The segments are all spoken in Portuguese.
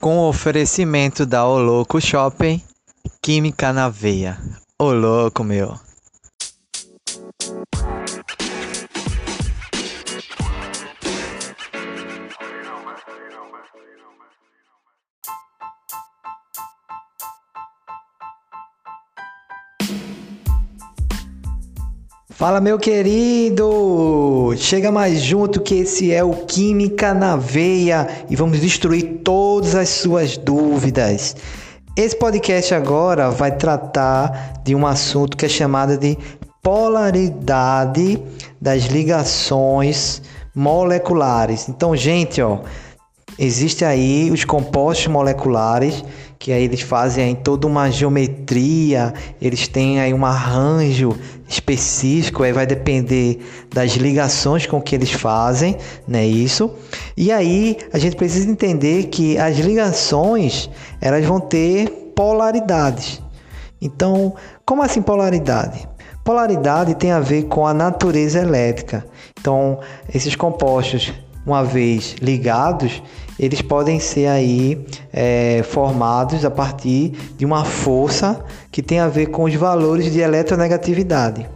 Com o oferecimento da O Louco Shopping, Química na Veia. Ô louco, meu. Fala, meu querido! Chega mais junto que esse é o Química na Veia e vamos destruir todas as suas dúvidas. Esse podcast agora vai tratar de um assunto que é chamado de polaridade das ligações moleculares. Então, gente, ó, existe aí os compostos moleculares que aí eles fazem aí toda uma geometria, eles têm aí um arranjo específico, aí vai depender das ligações com que eles fazem, né, isso? E aí a gente precisa entender que as ligações, elas vão ter polaridades. Então, como assim polaridade? Polaridade tem a ver com a natureza elétrica. Então, esses compostos, uma vez ligados, eles podem ser aí é, formados a partir de uma força que tem a ver com os valores de eletronegatividade.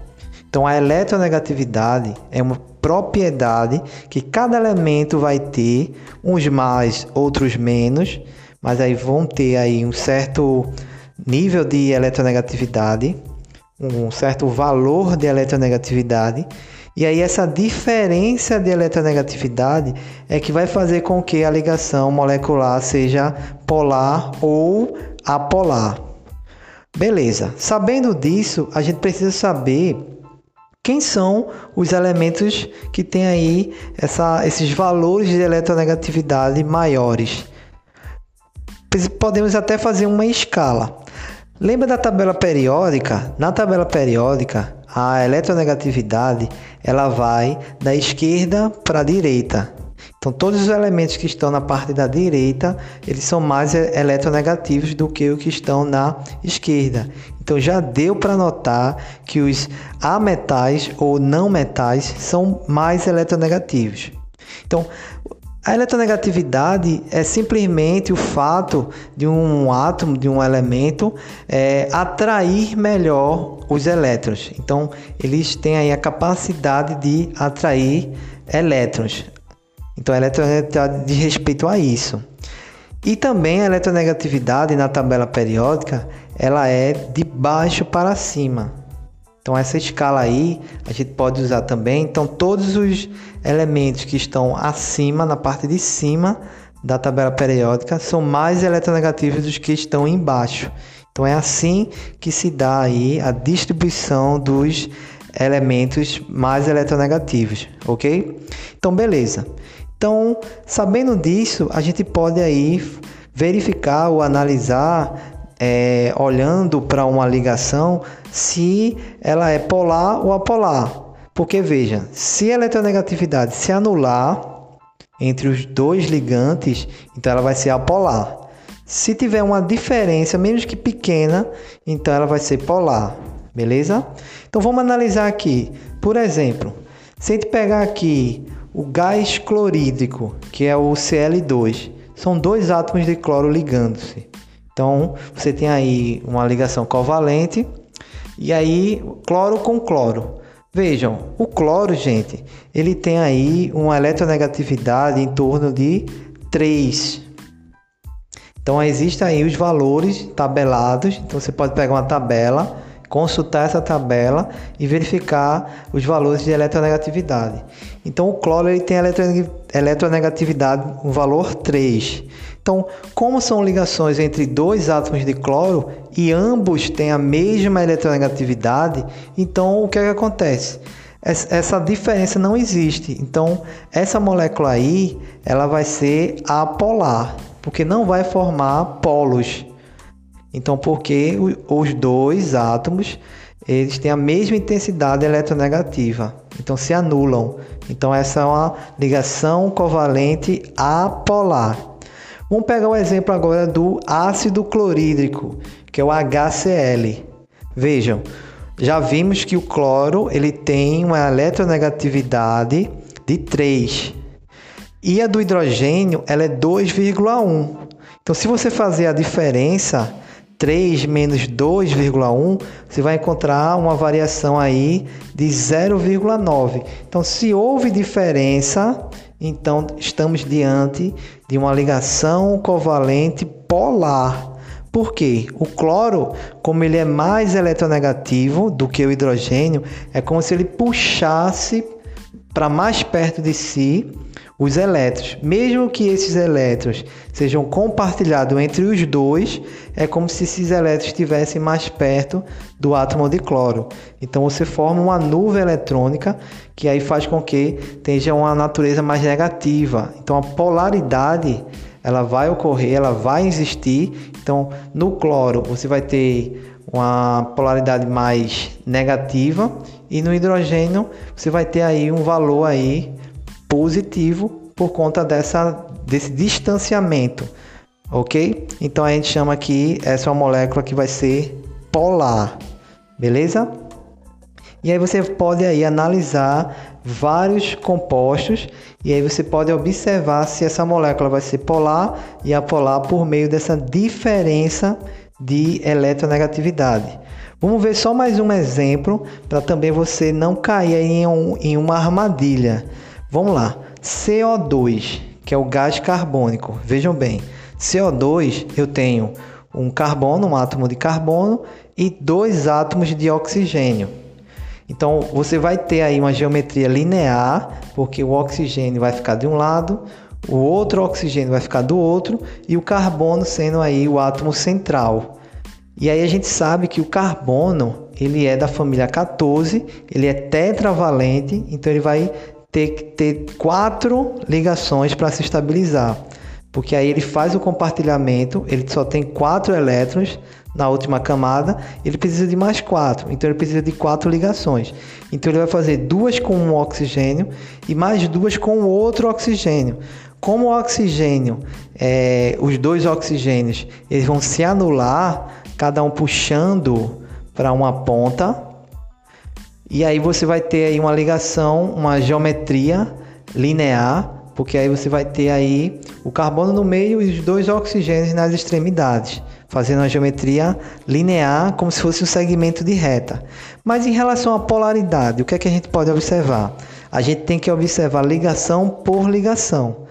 Então, a eletronegatividade é uma propriedade que cada elemento vai ter, uns mais, outros menos, mas aí vão ter aí um certo nível de eletronegatividade, um certo valor de eletronegatividade e aí essa diferença de eletronegatividade é que vai fazer com que a ligação molecular seja polar ou apolar. Beleza. Sabendo disso, a gente precisa saber quem são os elementos que têm aí essa, esses valores de eletronegatividade maiores. Podemos até fazer uma escala. Lembra da tabela periódica? Na tabela periódica, a eletronegatividade ela vai da esquerda para a direita. Então todos os elementos que estão na parte da direita, eles são mais eletronegativos do que os que estão na esquerda. Então já deu para notar que os ametais ou não metais são mais eletronegativos. Então, a eletronegatividade é simplesmente o fato de um átomo, de um elemento, é, atrair melhor os elétrons. Então, eles têm aí a capacidade de atrair elétrons. Então, a eletronegatividade diz respeito a isso. E também a eletronegatividade na tabela periódica, ela é de baixo para cima. Então essa escala aí a gente pode usar também. Então todos os elementos que estão acima, na parte de cima da tabela periódica, são mais eletronegativos dos que estão embaixo. Então é assim que se dá aí a distribuição dos elementos mais eletronegativos, ok? Então beleza. Então sabendo disso, a gente pode aí verificar ou analisar é, olhando para uma ligação se ela é polar ou apolar. Porque veja, se a eletronegatividade se anular entre os dois ligantes, então ela vai ser apolar. Se tiver uma diferença, menos que pequena, então ela vai ser polar. Beleza? Então vamos analisar aqui. Por exemplo, se a gente pegar aqui o gás clorídrico, que é o Cl2, são dois átomos de cloro ligando-se. Então, você tem aí uma ligação covalente e aí cloro com cloro. Vejam, o cloro, gente, ele tem aí uma eletronegatividade em torno de 3. Então, existem aí os valores tabelados. Então, você pode pegar uma tabela, consultar essa tabela e verificar os valores de eletronegatividade. Então, o cloro ele tem eletronegatividade, um valor 3. Então, como são ligações entre dois átomos de cloro e ambos têm a mesma eletronegatividade, então o que, é que acontece? Essa diferença não existe. Então, essa molécula aí, ela vai ser apolar, porque não vai formar polos. Então, porque os dois átomos eles têm a mesma intensidade eletronegativa, então se anulam. Então, essa é uma ligação covalente apolar. Vamos pegar o exemplo agora do ácido clorídrico, que é o HCl. Vejam, já vimos que o cloro ele tem uma eletronegatividade de 3 e a do hidrogênio ela é 2,1. Então, se você fazer a diferença 3 menos 2,1, você vai encontrar uma variação aí de 0,9. Então, se houve diferença, então estamos diante de uma ligação covalente polar. Por quê? O cloro, como ele é mais eletronegativo do que o hidrogênio, é como se ele puxasse para mais perto de si os elétrons. Mesmo que esses elétrons sejam compartilhados entre os dois, é como se esses elétrons estivessem mais perto do átomo de cloro. Então você forma uma nuvem eletrônica que aí faz com que tenha uma natureza mais negativa. Então a polaridade ela vai ocorrer, ela vai existir. Então no cloro você vai ter uma polaridade mais negativa e no hidrogênio você vai ter aí um valor aí positivo por conta dessa, desse distanciamento, ok? Então a gente chama aqui essa é uma molécula que vai ser polar, beleza? E aí você pode aí analisar vários compostos e aí você pode observar se essa molécula vai ser polar e apolar por meio dessa diferença de eletronegatividade. Vamos ver só mais um exemplo para também você não cair em, um, em uma armadilha. Vamos lá. CO2, que é o gás carbônico. Vejam bem, CO2 eu tenho um carbono, um átomo de carbono e dois átomos de oxigênio. Então você vai ter aí uma geometria linear, porque o oxigênio vai ficar de um lado, o outro oxigênio vai ficar do outro e o carbono sendo aí o átomo central. E aí a gente sabe que o carbono, ele é da família 14, ele é tetravalente, então ele vai ter que ter quatro ligações para se estabilizar. Porque aí ele faz o compartilhamento, ele só tem quatro elétrons na última camada, ele precisa de mais quatro, então ele precisa de quatro ligações. Então ele vai fazer duas com um oxigênio e mais duas com outro oxigênio. Como o oxigênio, é, os dois oxigênios, eles vão se anular, cada um puxando para uma ponta, e aí você vai ter aí uma ligação, uma geometria linear, porque aí você vai ter aí o carbono no meio e os dois oxigênios nas extremidades, fazendo uma geometria linear como se fosse um segmento de reta. Mas em relação à polaridade, o que é que a gente pode observar? A gente tem que observar ligação por ligação.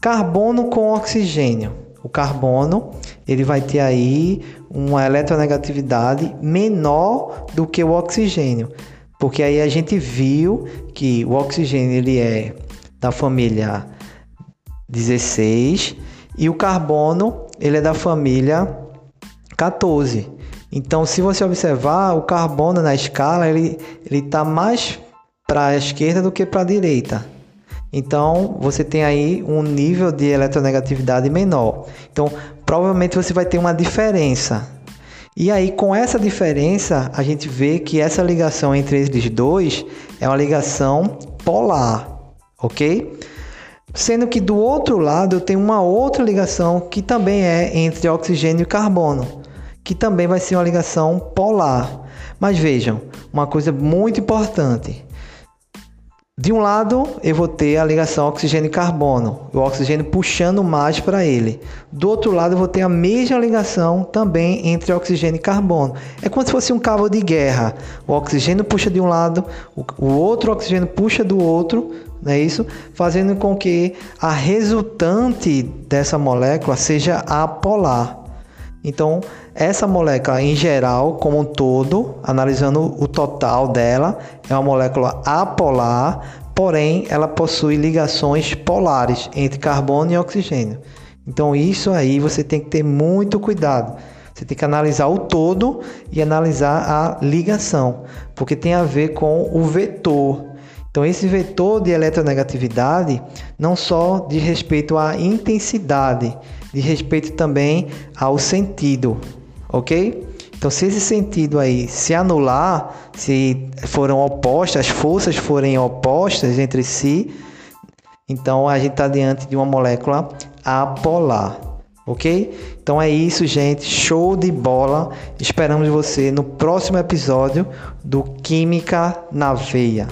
Carbono com oxigênio. O carbono ele vai ter aí uma eletronegatividade menor do que o oxigênio. Porque aí a gente viu que o oxigênio ele é da família 16 e o carbono ele é da família 14. Então, se você observar, o carbono na escala ele ele está mais para a esquerda do que para a direita. Então, você tem aí um nível de eletronegatividade menor. Então, provavelmente você vai ter uma diferença e aí, com essa diferença, a gente vê que essa ligação entre eles dois é uma ligação polar, ok? Sendo que do outro lado eu tenho uma outra ligação que também é entre oxigênio e carbono, que também vai ser uma ligação polar. Mas vejam, uma coisa muito importante: de um lado, eu vou ter a ligação oxigênio carbono, o oxigênio puxando mais para ele. Do outro lado, eu vou ter a mesma ligação também entre oxigênio e carbono. É como se fosse um cabo de guerra. O oxigênio puxa de um lado, o outro oxigênio puxa do outro, não é isso? Fazendo com que a resultante dessa molécula seja apolar. Então, essa molécula em geral, como um todo, analisando o total dela, é uma molécula apolar, porém ela possui ligações polares entre carbono e oxigênio. Então, isso aí você tem que ter muito cuidado. Você tem que analisar o todo e analisar a ligação, porque tem a ver com o vetor. Então, esse vetor de eletronegatividade não só diz respeito à intensidade, de respeito também ao sentido, ok? Então, se esse sentido aí se anular, se foram opostas, as forças forem opostas entre si, então a gente está diante de uma molécula apolar, ok? Então é isso, gente. Show de bola. Esperamos você no próximo episódio do Química na Veia.